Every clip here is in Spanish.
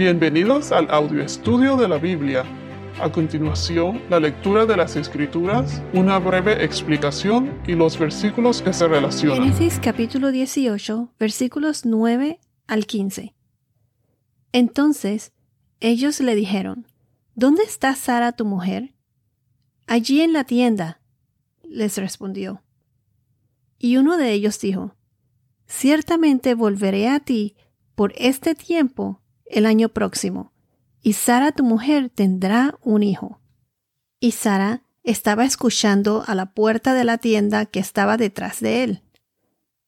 Bienvenidos al audio estudio de la Biblia. A continuación, la lectura de las Escrituras, una breve explicación y los versículos que se relacionan. Génesis capítulo 18, versículos 9 al 15. Entonces ellos le dijeron, ¿Dónde está Sara tu mujer? Allí en la tienda, les respondió. Y uno de ellos dijo, Ciertamente volveré a ti por este tiempo el año próximo, y Sara tu mujer tendrá un hijo. Y Sara estaba escuchando a la puerta de la tienda que estaba detrás de él.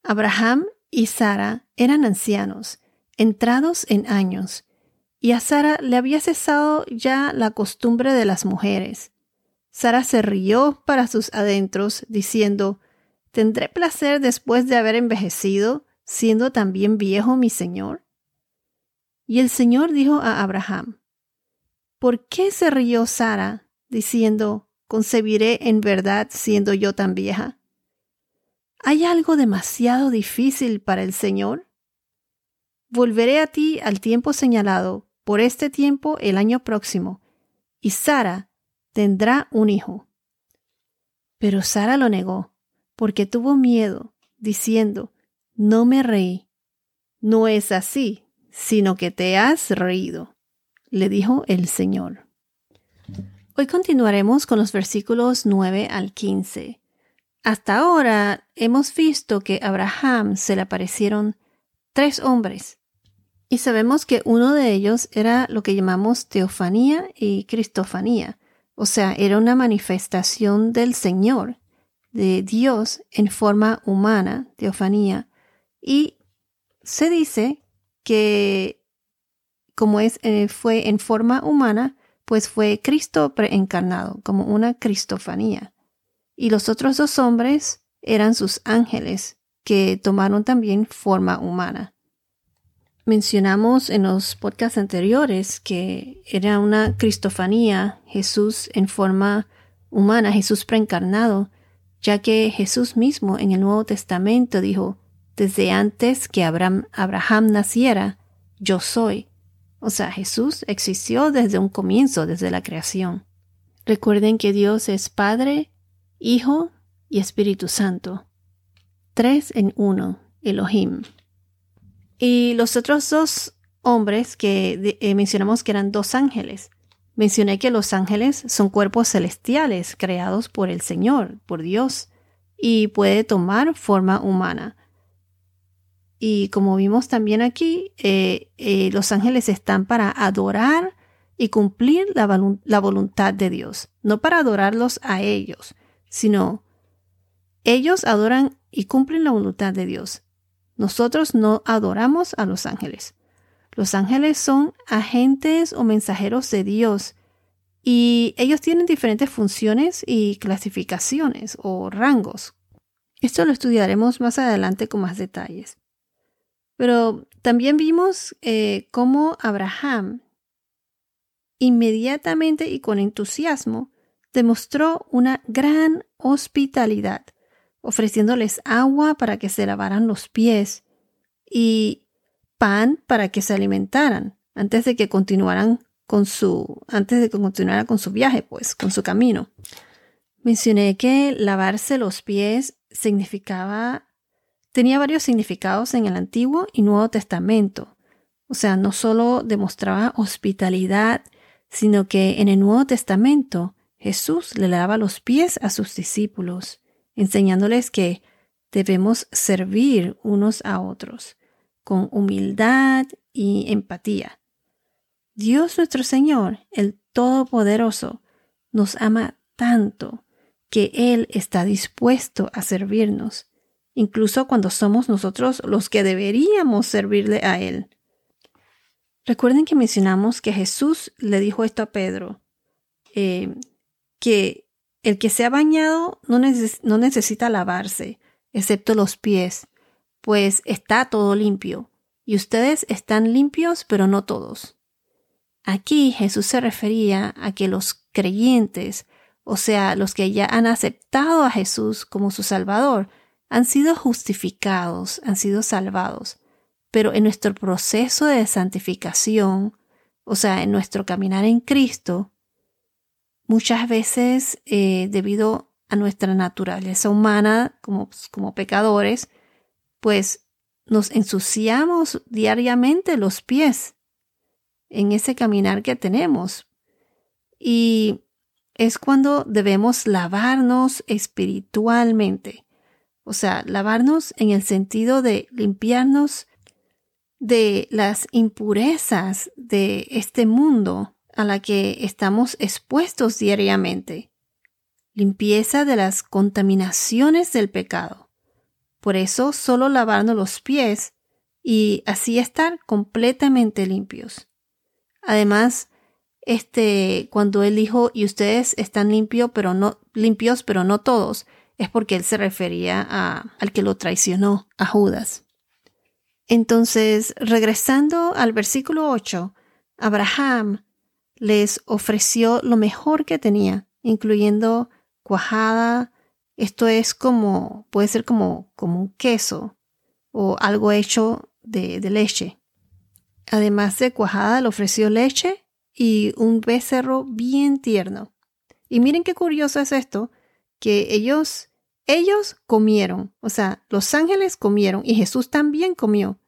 Abraham y Sara eran ancianos, entrados en años, y a Sara le había cesado ya la costumbre de las mujeres. Sara se rió para sus adentros, diciendo, ¿Tendré placer después de haber envejecido, siendo también viejo mi señor? Y el Señor dijo a Abraham, ¿por qué se rió Sara, diciendo, concebiré en verdad siendo yo tan vieja? ¿Hay algo demasiado difícil para el Señor? Volveré a ti al tiempo señalado, por este tiempo el año próximo, y Sara tendrá un hijo. Pero Sara lo negó porque tuvo miedo, diciendo, No me reí. No es así, sino que te has reído, le dijo el Señor. Hoy continuaremos con los versículos 9 al 15. Hasta ahora hemos visto que a Abraham se le aparecieron tres hombres, y sabemos que uno de ellos era lo que llamamos teofanía y cristofanía, o sea, era una manifestación del Señor de Dios en forma humana, teofanía, y se dice que como es, eh, fue en forma humana, pues fue Cristo preencarnado, como una cristofanía. Y los otros dos hombres eran sus ángeles, que tomaron también forma humana. Mencionamos en los podcasts anteriores que era una cristofanía, Jesús en forma humana, Jesús preencarnado, ya que Jesús mismo en el Nuevo Testamento dijo, desde antes que Abraham, naciera, yo soy. O sea, Jesús existió desde un comienzo, desde la creación. Recuerden que Dios es Padre, Hijo y Espíritu Santo. Tres en uno, Elohim. Y los otros dos hombres que eh, mencionamos que eran dos ángeles. Mencioné que los ángeles son cuerpos celestiales creados por el Señor, por Dios, y puede tomar forma humana. Y como vimos también aquí, eh, eh, los ángeles están para adorar y cumplir la, la voluntad de Dios, no para adorarlos a ellos, sino ellos adoran y cumplen la voluntad de Dios. Nosotros no adoramos a los ángeles. Los ángeles son agentes o mensajeros de Dios y ellos tienen diferentes funciones y clasificaciones o rangos. Esto lo estudiaremos más adelante con más detalles. Pero también vimos eh, cómo Abraham inmediatamente y con entusiasmo demostró una gran hospitalidad, ofreciéndoles agua para que se lavaran los pies y pan para que se alimentaran antes de que continuaran con su, antes de que continuara con su viaje, pues, con su camino. Mencioné que lavarse los pies significaba, tenía varios significados en el Antiguo y Nuevo Testamento. O sea, no solo demostraba hospitalidad, sino que en el Nuevo Testamento Jesús le lavaba los pies a sus discípulos, enseñándoles que debemos servir unos a otros con humildad y empatía. Dios nuestro Señor, el Todopoderoso, nos ama tanto que Él está dispuesto a servirnos, incluso cuando somos nosotros los que deberíamos servirle a Él. Recuerden que mencionamos que Jesús le dijo esto a Pedro, eh, que el que se ha bañado no, no necesita lavarse, excepto los pies, pues está todo limpio, y ustedes están limpios, pero no todos. Aquí Jesús se refería a que los creyentes, o sea, los que ya han aceptado a Jesús como su Salvador, han sido justificados, han sido salvados, pero en nuestro proceso de santificación, o sea, en nuestro caminar en Cristo, muchas veces eh, debido a nuestra naturaleza humana como, como pecadores, pues nos ensuciamos diariamente los pies en ese caminar que tenemos. Y es cuando debemos lavarnos espiritualmente. O sea, lavarnos en el sentido de limpiarnos de las impurezas de este mundo a la que estamos expuestos diariamente. Limpieza de las contaminaciones del pecado. Por eso solo lavarnos los pies y así estar completamente limpios. Además, este, cuando él dijo, y ustedes están limpios, pero no, limpios, pero no todos, es porque él se refería a, al que lo traicionó, a Judas. Entonces, regresando al versículo 8, Abraham les ofreció lo mejor que tenía, incluyendo cuajada, esto es como, puede ser como, como un queso o algo hecho de, de leche. Además de cuajada, le ofreció leche y un becerro bien tierno. Y miren qué curioso es esto, que ellos, ellos comieron, o sea, los ángeles comieron y Jesús también comió.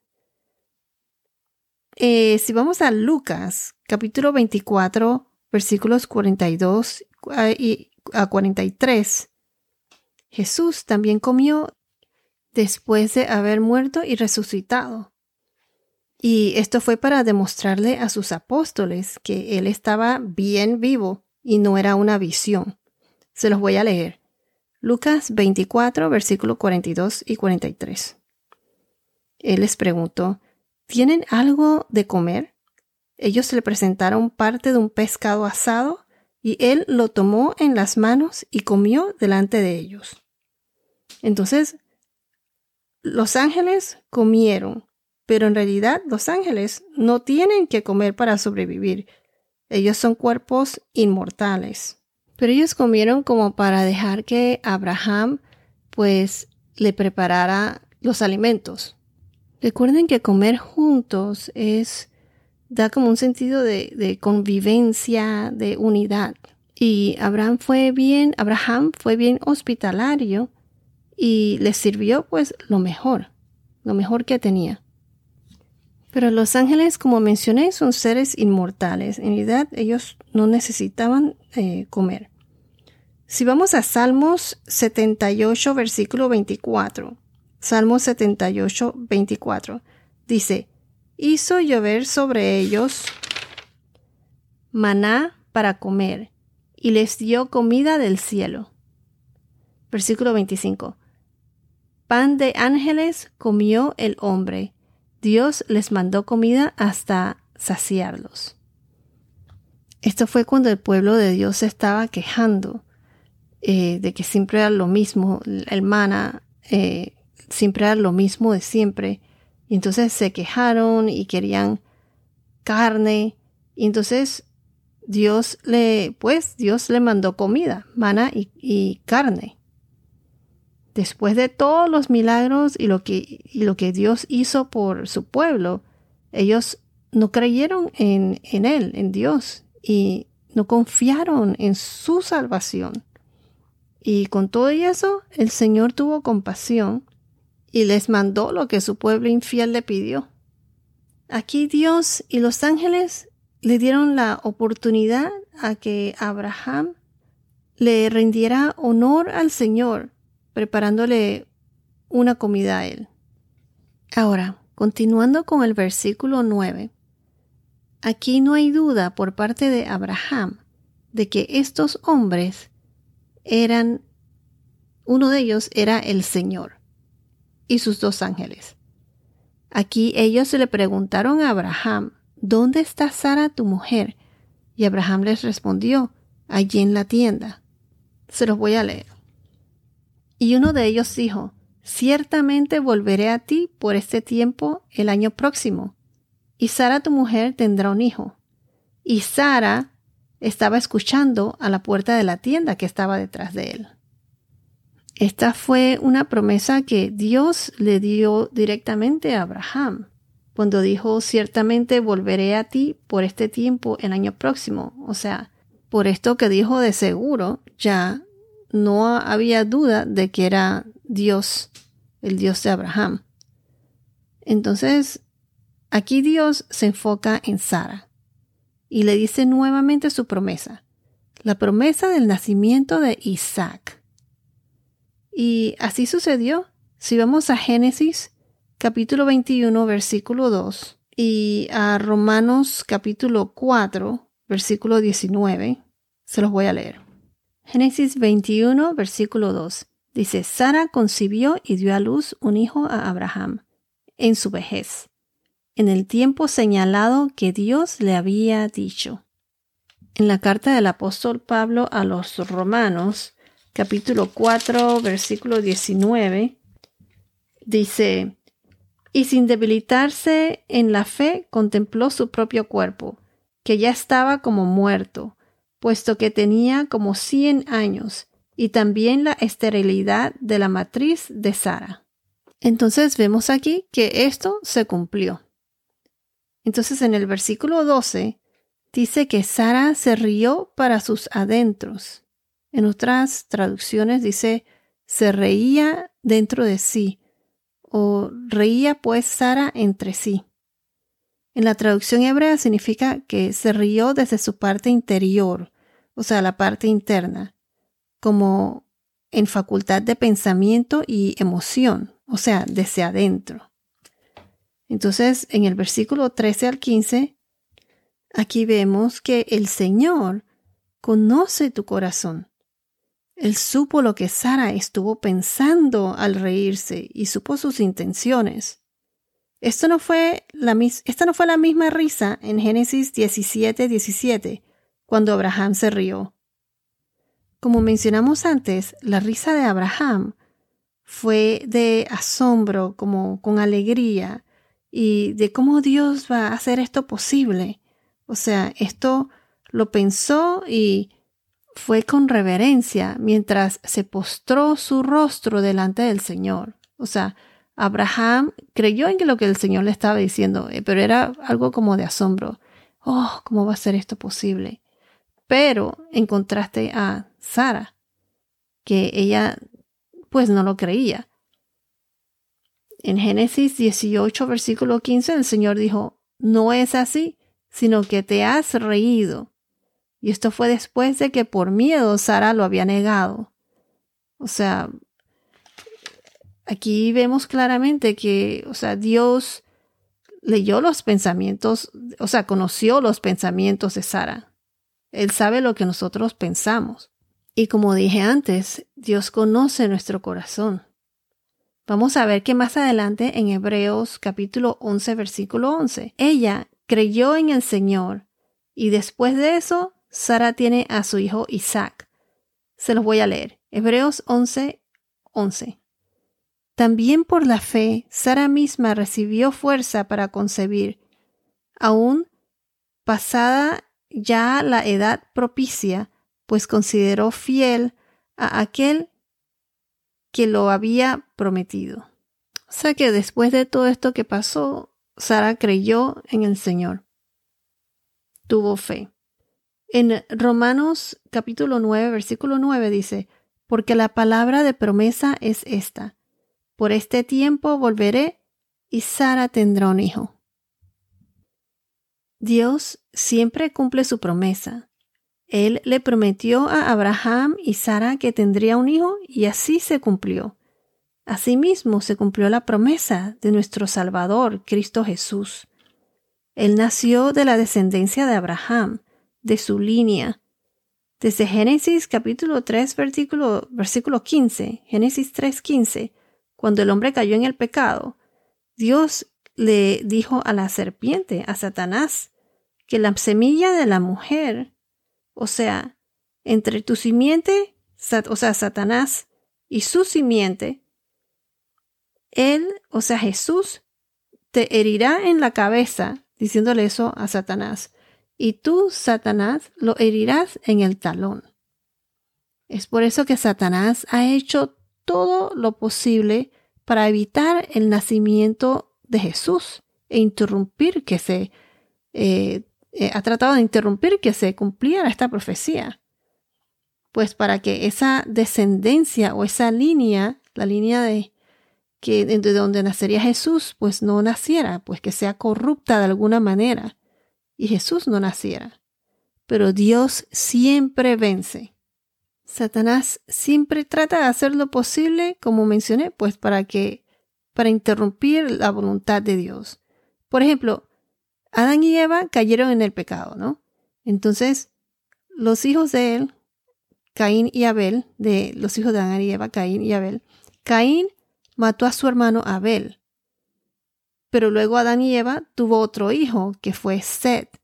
Eh, si vamos a Lucas, capítulo 24, versículos 42 a 43, Jesús también comió después de haber muerto y resucitado. Y esto fue para demostrarle a sus apóstoles que Él estaba bien vivo y no era una visión. Se los voy a leer. Lucas 24, versículos 42 y 43. Él les preguntó, ¿tienen algo de comer? Ellos le presentaron parte de un pescado asado y él lo tomó en las manos y comió delante de ellos. Entonces, los ángeles comieron pero en realidad los ángeles no tienen que comer para sobrevivir. Ellos son cuerpos inmortales. Pero ellos comieron como para dejar que Abraham pues le preparara los alimentos. Recuerden que comer juntos es da como un sentido de, de convivencia, de unidad. Y Abraham fue bien, Abraham fue bien hospitalario y les sirvió pues lo mejor, lo mejor que tenía. Pero los ángeles, como mencioné, son seres inmortales. En realidad, ellos no necesitaban eh, comer. Si vamos a Salmos 78, versículo 24. Salmos 78, 24. Dice, hizo llover sobre ellos maná para comer y les dio comida del cielo. Versículo 25. Pan de ángeles comió el hombre Dios les mandó comida hasta saciarlos. Esto fue cuando el pueblo de Dios se estaba quejando eh, de que siempre era lo mismo, el mana eh, siempre era lo mismo de siempre. Y entonces se quejaron y querían carne. Y entonces Dios le, pues Dios le mandó comida, mana y carne después de todos los milagros y lo que, lo que Dios hizo por su pueblo, ellos no creyeron en, en Él, en Dios, y no confiaron en su salvación. Y con todo eso, el Señor tuvo compasión y les mandó lo que su pueblo infiel le pidió. Aquí Dios y los ángeles le dieron la oportunidad a que Abraham le rindiera honor al Señor preparándole una comida a él. Ahora, continuando con el versículo 9, aquí no hay duda por parte de Abraham de que estos hombres eran, uno de ellos era el Señor y sus dos ángeles. Aquí ellos le preguntaron a Abraham, ¿dónde está Sara tu mujer? Y Abraham les respondió, allí en la tienda. Se los voy a leer. Y uno de ellos dijo, Ciertamente volveré a ti por este tiempo el año próximo, y Sara tu mujer tendrá un hijo. Y Sara estaba escuchando a la puerta de la tienda que estaba detrás de él. Esta fue una promesa que Dios le dio directamente a Abraham. cuando dijo ciertamente volveré a ti por este tiempo el año próximo. O sea, por esto que dijo de seguro, ya no había duda de que era Dios, el Dios de Abraham. Entonces, aquí Dios se enfoca en Sara y le dice nuevamente su promesa, la promesa del nacimiento de Isaac. Y así sucedió. Si vamos a Génesis capítulo 21, versículo 2 y a Romanos capítulo 4, versículo 19, se los voy a leer. Génesis 21, versículo 2. Dice, Sara concibió y dio a luz un hijo a Abraham en su vejez, en el tiempo señalado que Dios le había dicho. En la carta del apóstol Pablo a los romanos, capítulo 4, versículo 19, dice, y sin debilitarse en la fe contempló su propio cuerpo, que ya estaba como muerto, puesto que tenía como cien años, y también la esterilidad de la matriz de Sara. Entonces vemos aquí que esto se cumplió. Entonces en el versículo 12 dice que Sara se rió para sus adentros. En otras traducciones dice se reía dentro de sí o reía pues Sara entre sí. En la traducción hebrea significa que se rió desde su parte interior, o sea, la parte interna, como en facultad de pensamiento y emoción, o sea, desde adentro. Entonces, en el versículo 13 al 15, aquí vemos que el Señor conoce tu corazón. Él supo lo que Sara estuvo pensando al reírse y supo sus intenciones. Esto no fue la esta no fue la misma risa en Génesis 17, 17, cuando Abraham se rió. Como mencionamos antes, la risa de Abraham fue de asombro, como con alegría, y de cómo Dios va a hacer esto posible. O sea, esto lo pensó y fue con reverencia mientras se postró su rostro delante del Señor. O sea, Abraham creyó en lo que el Señor le estaba diciendo, eh, pero era algo como de asombro. Oh, ¿cómo va a ser esto posible? Pero en contraste a Sara, que ella pues no lo creía. En Génesis 18, versículo 15, el Señor dijo, no es así, sino que te has reído. Y esto fue después de que por miedo Sara lo había negado. O sea, aquí vemos claramente que, o sea, Dios leyó los pensamientos, o sea, conoció los pensamientos de Sara. Él sabe lo que nosotros pensamos. Y como dije antes, Dios conoce nuestro corazón. Vamos a ver que más adelante en Hebreos capítulo 11 versículo 11, ella creyó en el Señor y después de eso Sara tiene a su hijo Isaac. Se los voy a leer. Hebreos 11, 11. También por la fe, Sara misma recibió fuerza para concebir, aún pasada ya la edad propicia, pues consideró fiel a aquel que lo había prometido. O sea que después de todo esto que pasó, Sara creyó en el Señor. Tuvo fe. En Romanos capítulo 9, versículo 9 dice, porque la palabra de promesa es esta, por este tiempo volveré y Sara tendrá un hijo. Dios siempre cumple su promesa. Él le prometió a Abraham y Sara que tendría un hijo y así se cumplió. Asimismo se cumplió la promesa de nuestro Salvador, Cristo Jesús. Él nació de la descendencia de Abraham, de su línea. Desde Génesis capítulo 3 versículo, versículo 15, Génesis 3, 15, cuando el hombre cayó en el pecado, Dios le dijo a la serpiente, a Satanás, que la semilla de la mujer, o sea, entre tu simiente, o sea, Satanás, y su simiente, él, o sea, Jesús, te herirá en la cabeza, diciéndole eso a Satanás, y tú, Satanás, lo herirás en el talón. Es por eso que Satanás ha hecho todo lo posible para evitar el nacimiento de Jesús e interrumpir que se, eh, eh, ha tratado de interrumpir que se cumpliera esta profecía. Pues para que esa descendencia o esa línea, la línea de que de donde nacería Jesús, pues no naciera, pues que sea corrupta de alguna manera y Jesús no naciera. Pero Dios siempre vence. Satanás siempre trata de hacer lo posible, como mencioné, pues para que para interrumpir la voluntad de Dios. Por ejemplo, Adán y Eva cayeron en el pecado, ¿no? Entonces, los hijos de él, Caín y Abel, de los hijos de Adán y Eva, Caín y Abel, Caín mató a su hermano Abel. Pero luego Adán y Eva tuvo otro hijo, que fue Seth.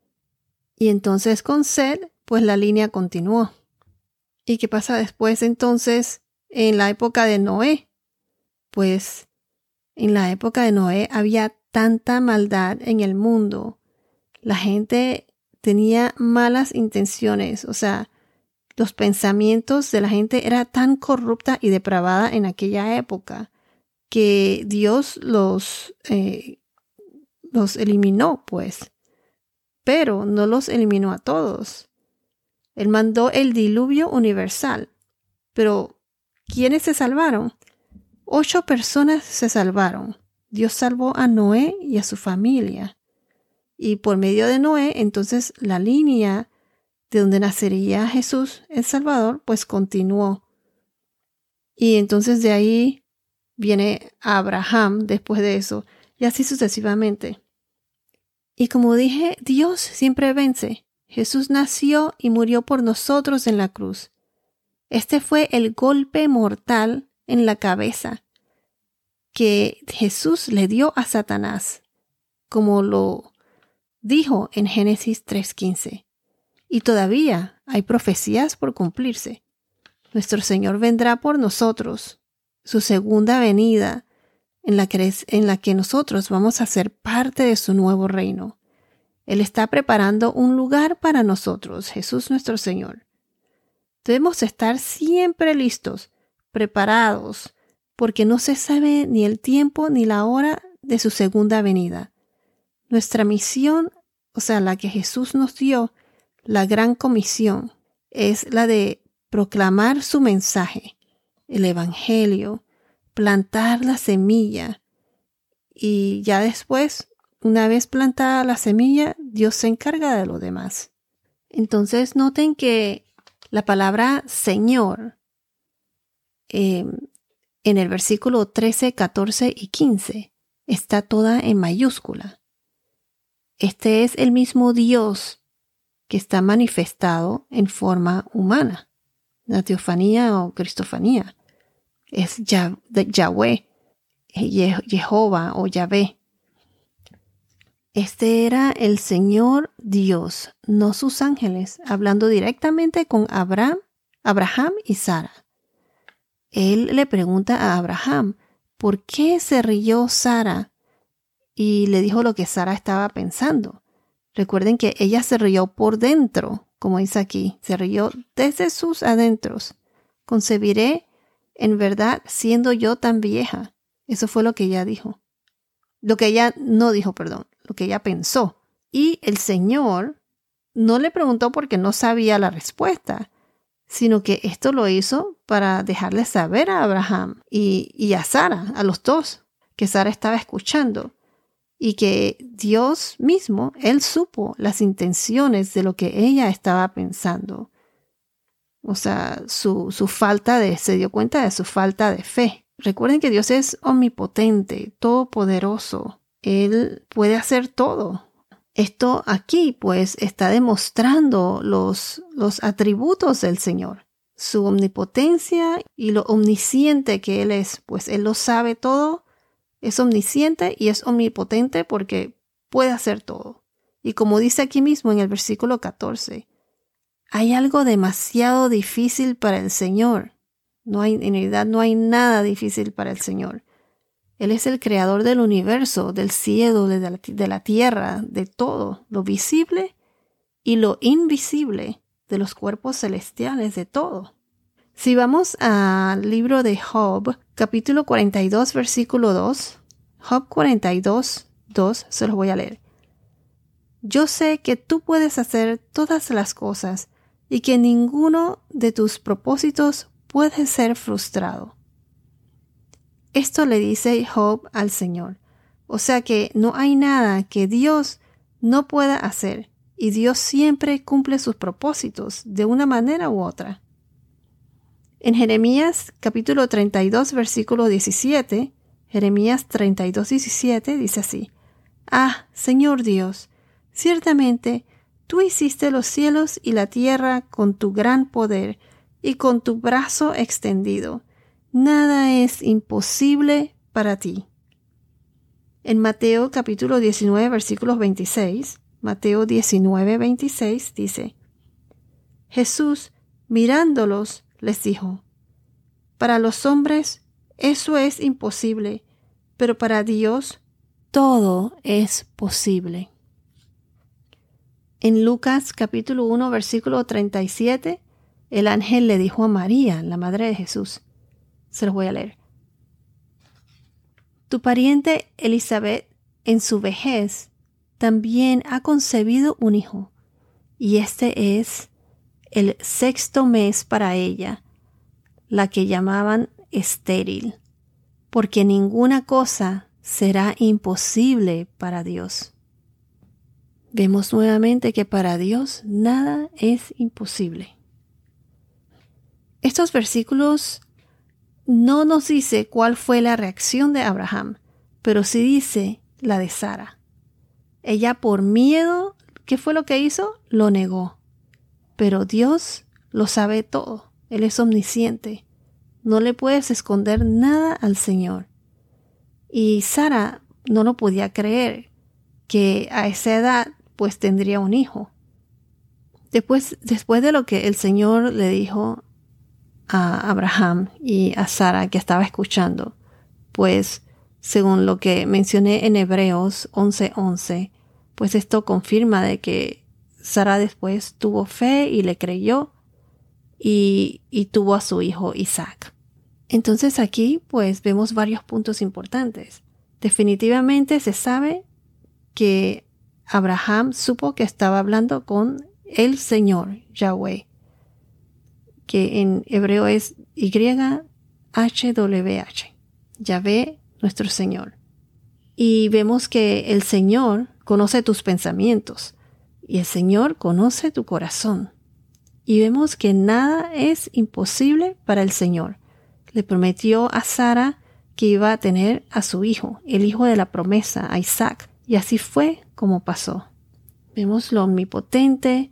Y entonces con Seth, pues la línea continuó. ¿Y qué pasa después entonces en la época de Noé? Pues en la época de Noé había tanta maldad en el mundo. La gente tenía malas intenciones, o sea, los pensamientos de la gente era tan corrupta y depravada en aquella época que Dios los, eh, los eliminó, pues. Pero no los eliminó a todos. Él mandó el diluvio universal. Pero, ¿quiénes se salvaron? Ocho personas se salvaron. Dios salvó a Noé y a su familia. Y por medio de Noé, entonces la línea de donde nacería Jesús, el Salvador, pues continuó. Y entonces de ahí viene Abraham después de eso, y así sucesivamente. Y como dije, Dios siempre vence. Jesús nació y murió por nosotros en la cruz. Este fue el golpe mortal en la cabeza que Jesús le dio a Satanás, como lo dijo en Génesis 3.15. Y todavía hay profecías por cumplirse. Nuestro Señor vendrá por nosotros su segunda venida, en la, que, nosotros vamos a ser parte de su nuevo reino. Él está preparando un lugar para nosotros, Jesús nuestro Señor. Debemos estar siempre listos, preparados, porque no se sabe ni el tiempo ni la hora de su segunda venida. Nuestra misión, o sea, la que Jesús nos dio, la gran comisión, es la de proclamar su mensaje, el Evangelio, plantar la semilla y ya después, una vez plantada la semilla, Dios se encarga de lo demás. Entonces noten que la palabra Señor em, en el versículo 13, 14 y 15 está toda en mayúscula. Este es el mismo Dios que está manifestado en forma humana, la teofanía o cristofanía es Yahweh, Jehová o Yahvé. Este era el Señor Dios, no sus ángeles, hablando directamente con Abraham, Abraham y Sara. Él le pregunta a Abraham, ¿por qué se rió Sara? Y le dijo lo que Sara estaba pensando. Recuerden que ella se rió por dentro, como dice aquí, se rió desde sus adentros. Concebiré en verdad, siendo yo tan vieja. Eso fue lo que ella dijo. Lo que ella no dijo, perdón, lo que ella pensó. Y el Señor no le preguntó porque no sabía la respuesta, sino que esto lo hizo para dejarle saber a Abraham y, y a Sara, a los dos, que Sara estaba escuchando y que Dios mismo, Él supo las intenciones de lo que ella estaba pensando. O sea, su, su falta de, se dio cuenta de su falta de fe. Recuerden que Dios es omnipotente, todopoderoso. Él puede hacer todo. Esto aquí pues está demostrando los, los atributos del Señor, su omnipotencia y lo omnisciente que Él es, pues Él lo sabe todo, es omnisciente y es omnipotente porque puede hacer todo. Y como dice aquí mismo en el versículo 14, hay algo demasiado difícil para el Señor. No hay, en realidad no hay nada difícil para el Señor. Él es el creador del universo, del cielo, de la, de la tierra, de todo, lo visible y lo invisible, de los cuerpos celestiales, de todo. Si vamos al libro de Job, capítulo 42, versículo 2, Job 42, 2, se los voy a leer. Yo sé que tú puedes hacer todas las cosas y que ninguno de tus propósitos puede ser frustrado. Esto le dice Job al Señor. O sea que no hay nada que Dios no pueda hacer y Dios siempre cumple sus propósitos de una manera u otra. En Jeremías capítulo 32 versículo 17, Jeremías 32 17 dice así, Ah, Señor Dios, ciertamente tú hiciste los cielos y la tierra con tu gran poder y con tu brazo extendido. Nada es imposible para ti. En Mateo capítulo 19 versículos 26, Mateo 19 26 dice, Jesús, mirándolos, les dijo, Para los hombres eso es imposible, pero para Dios todo es posible. En Lucas capítulo 1 versículo 37, el ángel le dijo a María, la madre de Jesús, se los voy a leer. Tu pariente Elizabeth en su vejez también ha concebido un hijo, y este es el sexto mes para ella, la que llamaban estéril, porque ninguna cosa será imposible para Dios. Vemos nuevamente que para Dios nada es imposible. Estos versículos no nos dice cuál fue la reacción de Abraham, pero sí dice la de Sara. Ella por miedo, ¿qué fue lo que hizo? Lo negó. Pero Dios lo sabe todo. Él es omnisciente. No le puedes esconder nada al Señor. Y Sara no lo podía creer que a esa edad pues tendría un hijo. Después, después de lo que el Señor le dijo a Abraham y a Sara que estaba escuchando, pues según lo que mencioné en Hebreos 11:11, pues esto confirma de que Sara después tuvo fe y le creyó y, y tuvo a su hijo Isaac. Entonces aquí pues vemos varios puntos importantes. Definitivamente se sabe que Abraham supo que estaba hablando con el Señor Yahweh, que en hebreo es YHWH, Yahvé nuestro Señor. Y vemos que el Señor conoce tus pensamientos y el Señor conoce tu corazón. Y vemos que nada es imposible para el Señor. Le prometió a Sara que iba a tener a su hijo, el hijo de la promesa, a Isaac. Y así fue como pasó. Vemos lo omnipotente,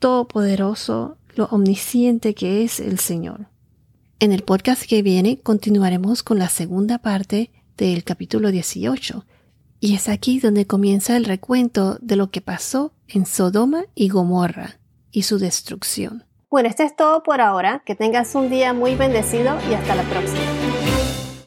todopoderoso, lo omnisciente que es el Señor. En el podcast que viene continuaremos con la segunda parte del capítulo 18 y es aquí donde comienza el recuento de lo que pasó en Sodoma y Gomorra y su destrucción. Bueno, esto es todo por ahora. Que tengas un día muy bendecido y hasta la próxima.